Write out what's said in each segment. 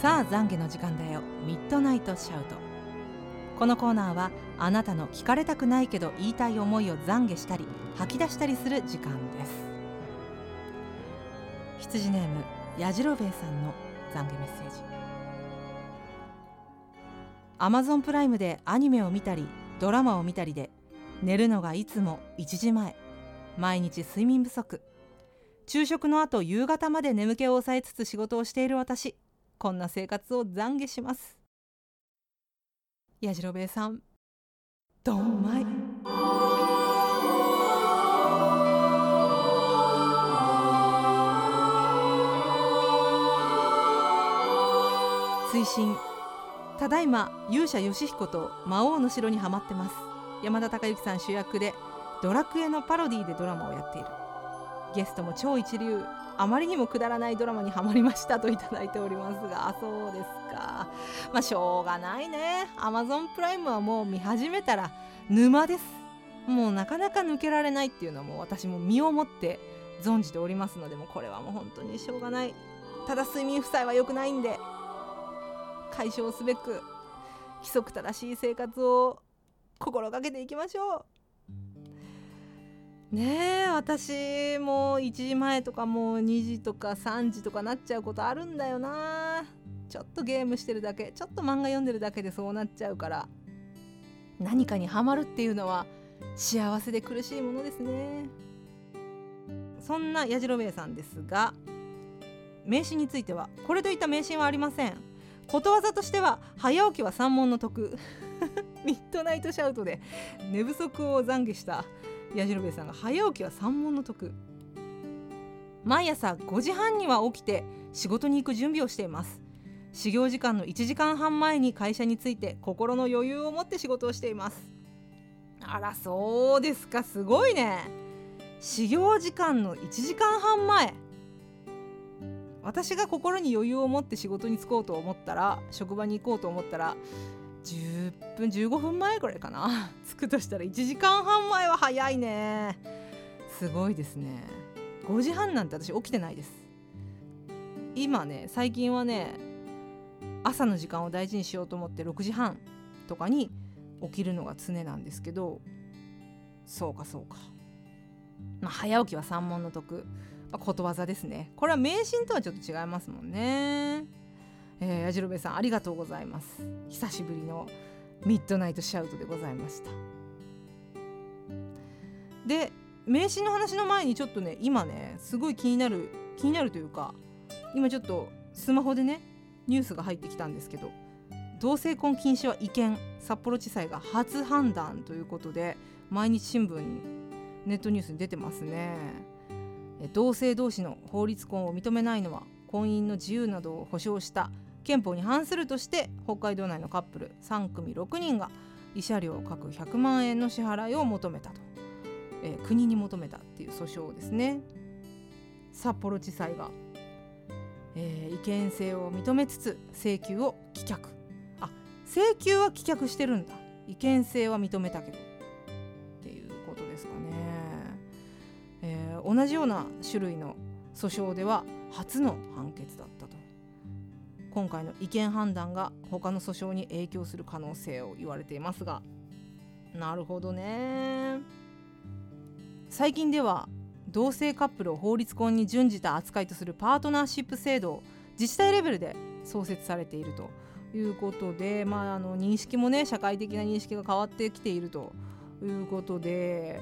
さあ懺悔の時間だよ。ミッドナイトシャウト。このコーナーはあなたの聞かれたくないけど言いたい思いを懺悔したり吐き出したりする時間です。羊ネームやじろべえさんの懺悔メッセージ。アマゾンプライムでアニメを見たりドラマを見たりで寝るのがいつも1時前。毎日睡眠不足。昼食の後夕方まで眠気を抑えつつ仕事をしている私。こんな生活を懺悔します。やじろべえさんどんまい。追伸。ただいま勇者ヨシヒコと魔王の城にハマってます。山田孝之さん主役でドラクエのパロディでドラマをやっている。ゲストも超一流。あまりにもくだらないドラマにはまりましたといただいておりますが。そうですか。まあしょうがないね。アマゾンプライムはもう見始めたら沼です。もうなかなか抜けられないっていうのはもう私も身をもって存じておりますのでもこれはもう本当にしょうがない。ただ睡眠負債は良くないんで解消すべく規則正しい生活を心がけていきましょう。ねえ私も1時前とかもう2時とか3時とかなっちゃうことあるんだよな。ちょっとゲームしてるだけちょっと漫画読んでるだけでそうなっちゃうから。何かにはまるっていうのは幸せで苦しいものですね。そんなやじろべえさんですが名詞についてはこれといった名詞はありません。ことわざとしては早起きは三問の得。ミッドナイトシャウトで寝不足を懺悔した。矢印部さんが早起きは三問の得。毎朝5時半には起きて仕事に行く準備をしています。始業時間の1時間半前に会社に着いて心の余裕を持って仕事をしています。あらそうですか。すごいね。始業時間の1時間半前。私が心に余裕を持って仕事に就こうと思ったら職場に行こうと思ったら10分15分前ぐらいかな。着くとしたら1時間半前は早いね。すごいですね。5時半なんて私起きてないです。今ね最近はね朝の時間を大事にしようと思って6時半とかに起きるのが常なんですけどそうかそうか、まあ、早起きは三問の得、まあ、ことわざですね。これは迷信とはちょっと違いますもんね。えー、やじろべさんありがとうございます。久しぶりのミッドナイトシャウトでございました。で名刺の話の前にちょっとね今ねすごい気になる気になるというか今ちょっとスマホでねニュースが入ってきたんですけど同性婚禁止は違憲。札幌地裁が初判断ということで毎日新聞にネットニュースに出てますね。同性同士の法律婚を認めないのは婚姻の自由などを保障した憲法に反するとして北海道内のカップル3組6人が慰謝料各100万円の支払いを求めたと、えー、国に求めたっていう訴訟ですね。札幌地裁が、えー、違憲性を認めつつ請求を棄却。あ請求は棄却してるんだ。違憲性は認めたけど。っていうことですかね、えー、同じような種類の訴訟では初の判決だった。今回の違憲判断が他の訴訟に影響する可能性を言われていますが。なるほどね。最近では同性カップルを法律婚に準じた扱いとするパートナーシップ制度を自治体レベルで創設されているということで、まあ、あの認識もね社会的な認識が変わってきているということで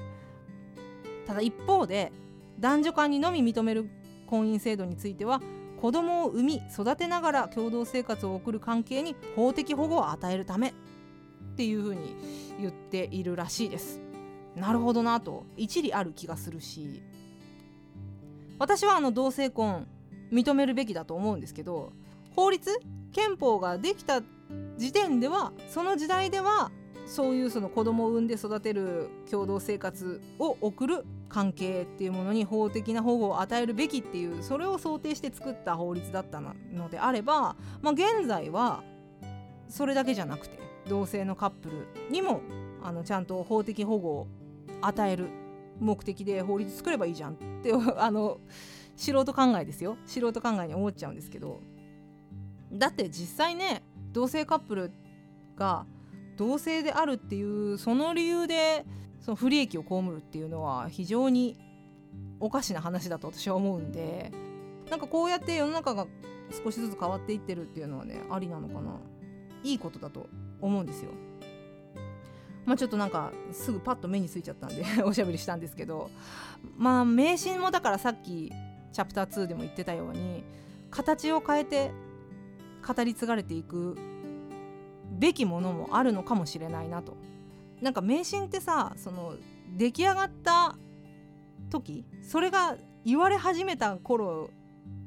ただ一方で男女間にのみ認める婚姻制度については子供を産み育てながら共同生活を送る関係に法的保護を与えるためっていうふうに言っているらしいです。なるほどなと一理ある気がす。るし私はあの同性婚認めるべきだと思うんです。けど法律憲法ができた時点ではその時代ではそういうその子供を産んで育てる共同生活を送る関係っていうものに法的な保護を与えるべきっていうそれを想定して作った法律だったのであれば、まあ、現在はそれだけじゃなくて同性のカップルにもあのちゃんと法的保護を与える目的で法律作ればいいじゃんってあの素人考えですよ。素人考えに思っちゃうんですけど。だって実際ね同性カップルが同性であるっていうその理由でその不利益を被るっていうのは非常におかしな話だと私は思うんでなんかこうやって世の中が少しずつ変わっていってるっていうのはねありなのかないいことだと思うんですよ。まあちょっとなんかすぐパッと目についちゃったんで おしゃべりしたんですけどまあ迷信もだからさっきチャプター2でも言ってたように形を変えて語り継がれていくべきものもあるのかもしれないなと。なんか迷信ってさその出来上がった時それが言われ始めた頃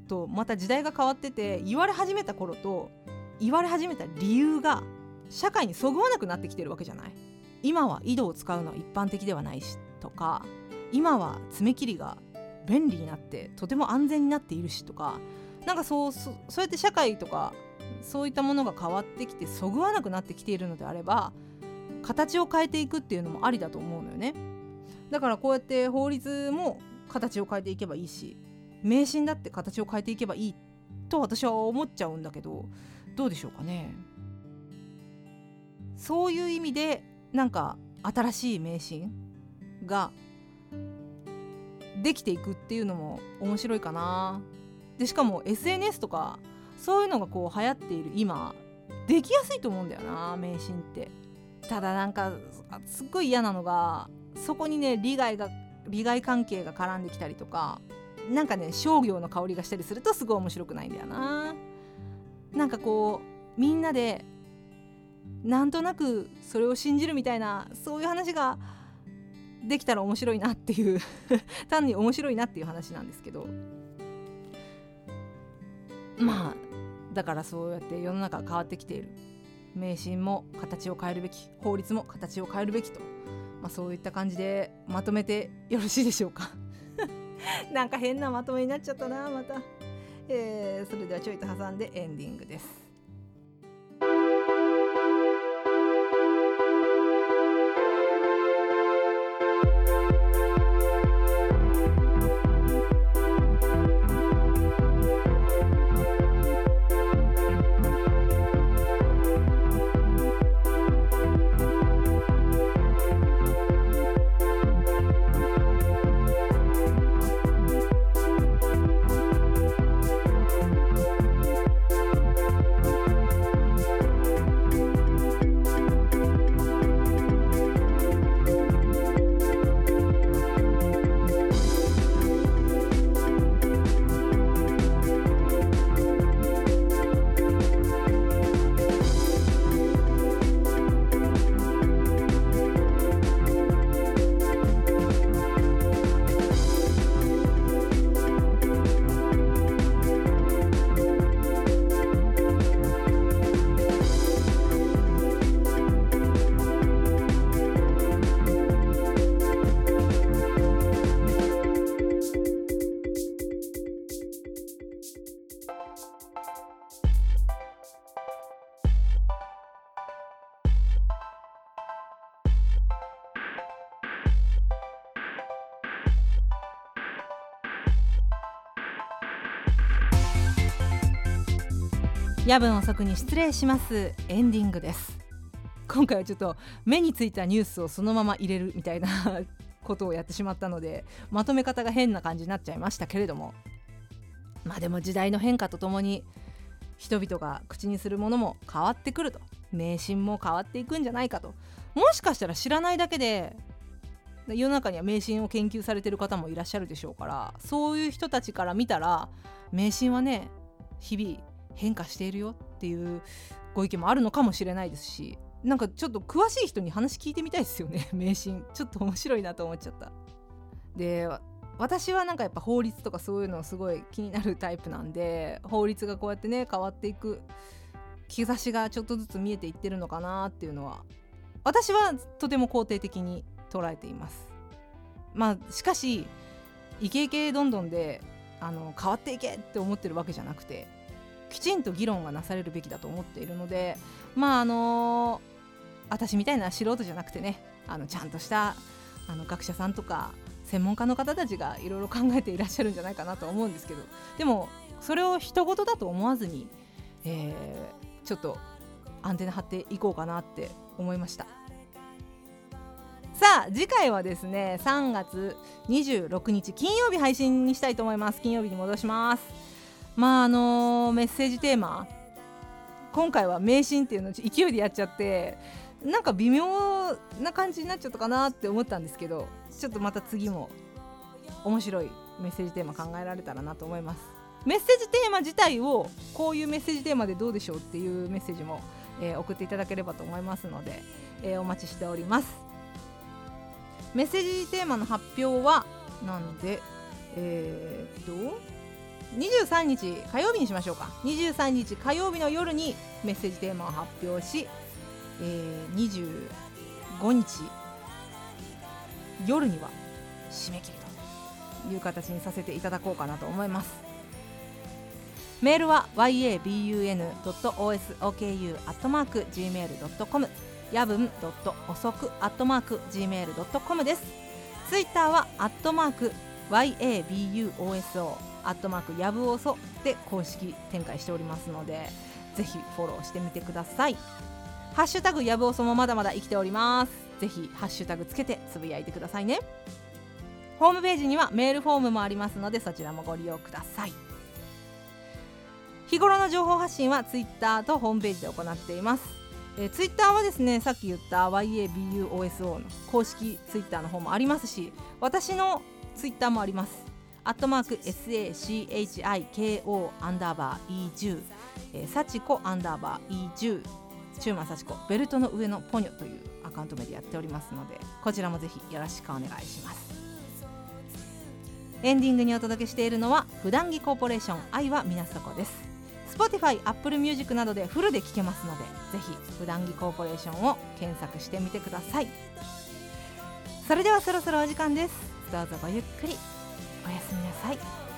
とまた時代が変わってて言われ始めた頃と言われ始めた理由が社会にそぐわなくなってきてるわけじゃない？今は井戸を使うのは一般的ではないしとか今は爪切りが便利になってとても安全になっているしとかなんかそうそうやって社会とかそういったものが変わってきてそぐわなくなってきているのであれば形を変えていくっていうのもありだと思うのよね。だからこうやって法律も形を変えていけばいいし迷信だって形を変えていけばいいと私は思っちゃうんだけどどうでしょうかね。そういう意味でなんか新しい迷信ができていくっていうのも面白いかな。でしかも SNS とかそういうのがこう流行っている今できやすいと思うんだよな迷信って。ただなんかすっごい嫌なのがそこにね利害が利害関係が絡んできたりとかなんかね商業の香りがしたりするとすごい面白くないんだよな。なんかこうみんなでなんとなくそれを信じるみたいなそういう話ができたら面白いなっていう 単に面白いなっていう話なんですけど。まあだからそうやって世の中変わってきている。迷信も形を変えるべき法律も形を変えるべきと、まあ、そういった感じでまとめてよろしいでしょうか。なんか変なまとめになっちゃったなまた、えー、それではちょいと挟んでエンディングです。夜分遅くに失礼します。エンディングです。今回はちょっと目についたニュースをそのまま入れるみたいなことをやってしまったのでまとめ方が変な感じになっちゃいましたけれども。まあでも時代の変化とともに人々が口にするものも変わってくると。迷信も変わっていくんじゃないかと。もしかしたら知らないだけで世の中には迷信を研究されてる方もいらっしゃるでしょうからそういう人たちから見たら迷信はね日々変化しているよっていうご意見もあるのかもしれないですしなんかちょっと詳しい人に話聞いてみたいですよね。迷信。ちょっと面白いなと思っちゃった。で私はなんかやっぱ法律とかそういうのすごい気になるタイプなんで法律がこうやってね変わっていく兆しがちょっとずつ見えていってるのかなっていうのは私はとても肯定的に捉えています。まあしかしイケイケどんどんであの変わっていけって思ってるわけじゃなくてきちんと議論がなされるべきだと思っているのでまああの私みたいな素人じゃなくてねあのちゃんとしたあの学者さんとか専門家の方たちがいろいろ考えていらっしゃるんじゃないかなと思うんですけどでもそれを人事だと思わずにえー、ちょっとアンテナ張っていこうかなって思いました。さあ次回はですね3月26日金曜日配信にしたいと思います。金曜日に戻します。まああの、メッセージテーマ。今回は迷信っていうのを勢いでやっちゃってなんか微妙な感じになっちゃったかなって思ったんですけどちょっとまた次も面白いメッセージテーマ考えられたらなと思います。メッセージテーマ自体をこういうメッセージテーマでどうでしょうっていうメッセージも、えー、送っていただければと思いますので、えー、お待ちしております。メッセージテーマの発表はなんでえー、っと23日火曜日にしましょうか。23日火曜日の夜にメッセージテーマを発表し、えー、25日夜には締め切りという形にさせていただこうかなと思います。メールは yabun.osoku.gmail.com やぶん遅く .gmail.com です。ツイッターは yabuoso アットマークやぶおそで公式展開しておりますのでぜひフォローしてみてください。ハッシュタグやぶおそもまだまだ生きております。ぜひハッシュタグつけてつぶやいてくださいね。ホームページにはメールフォームもありますのでそちらもご利用ください。日頃の情報発信はツイッターとホームページで行っています。えー、ツイッターはですねさっき言った YABUOSO の公式ツイッターの方もありますし私のツイッターもあります。アットマーク SACHIKO アンダーバー E10 えー、サチコアンダーバー E10 チューマンサチコベルトの上のポニョというアカウント名でやっておりますのでこちらもぜひよろしくお願いします。エンディングにお届けしているのは普段着コーポレーション愛は皆そこです。Spotify、Apple Music などでフルで聴けますのでぜひ普段着コーポレーションを検索してみてください。それではそろそろお時間です。どうぞごゆっくり。おやすみなさい。